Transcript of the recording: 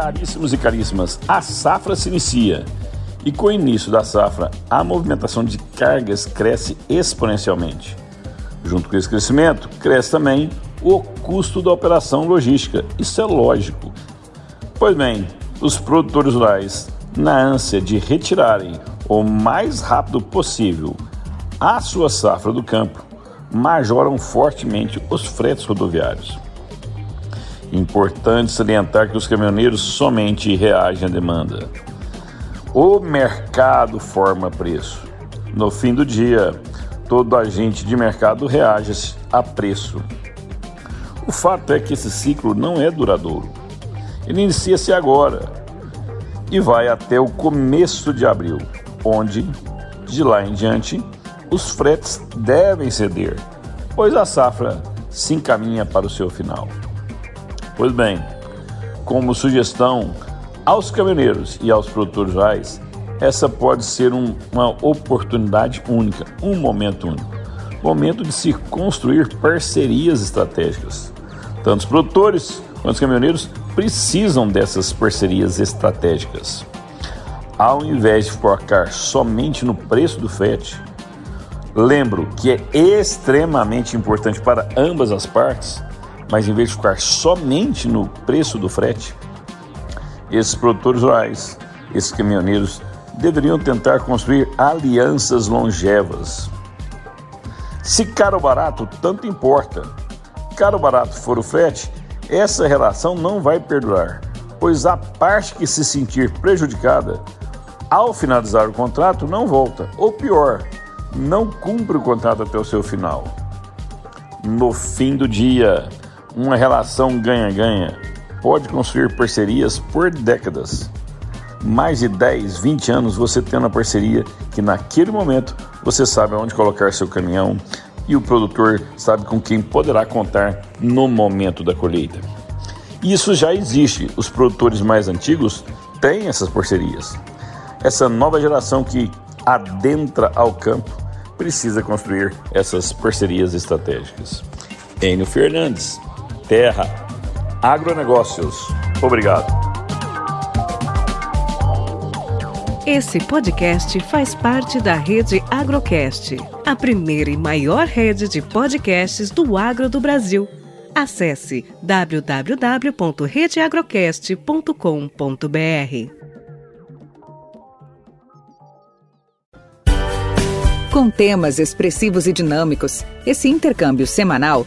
Caríssimos e caríssimas, a safra se inicia. E com o início da safra, a movimentação de cargas cresce exponencialmente. Junto com esse crescimento, cresce também o custo da operação logística. Isso é lógico. Pois bem, os produtores rurais, na ânsia de retirarem o mais rápido possível a sua safra do campo, majoram fortemente os fretes rodoviários. Importante salientar que os caminhoneiros somente reagem à demanda. O mercado forma preço. No fim do dia, todo agente de mercado reage a preço. O fato é que esse ciclo não é duradouro. Ele inicia-se agora e vai até o começo de abril, onde, de lá em diante, os fretes devem ceder, pois a safra se encaminha para o seu final. Pois bem, como sugestão aos caminhoneiros e aos produtores rurais, essa pode ser um, uma oportunidade única, um momento único. Momento de se construir parcerias estratégicas. Tanto os produtores quanto os caminhoneiros precisam dessas parcerias estratégicas. Ao invés de focar somente no preço do frete, lembro que é extremamente importante para ambas as partes mas em vez de ficar somente no preço do frete, esses produtores rurais, esses caminhoneiros, deveriam tentar construir alianças longevas. Se caro barato, tanto importa. Caro barato for o frete, essa relação não vai perdurar, pois a parte que se sentir prejudicada ao finalizar o contrato não volta, ou pior, não cumpre o contrato até o seu final. No fim do dia, uma relação ganha-ganha pode construir parcerias por décadas. Mais de 10, 20 anos você tendo uma parceria que naquele momento você sabe aonde colocar seu caminhão e o produtor sabe com quem poderá contar no momento da colheita. Isso já existe, os produtores mais antigos têm essas parcerias. Essa nova geração que adentra ao campo precisa construir essas parcerias estratégicas. Enio Fernandes, terra, agronegócios. Obrigado. Esse podcast faz parte da rede Agrocast, a primeira e maior rede de podcasts do agro do Brasil. Acesse www.redeagrocast.com.br. Com temas expressivos e dinâmicos, esse intercâmbio semanal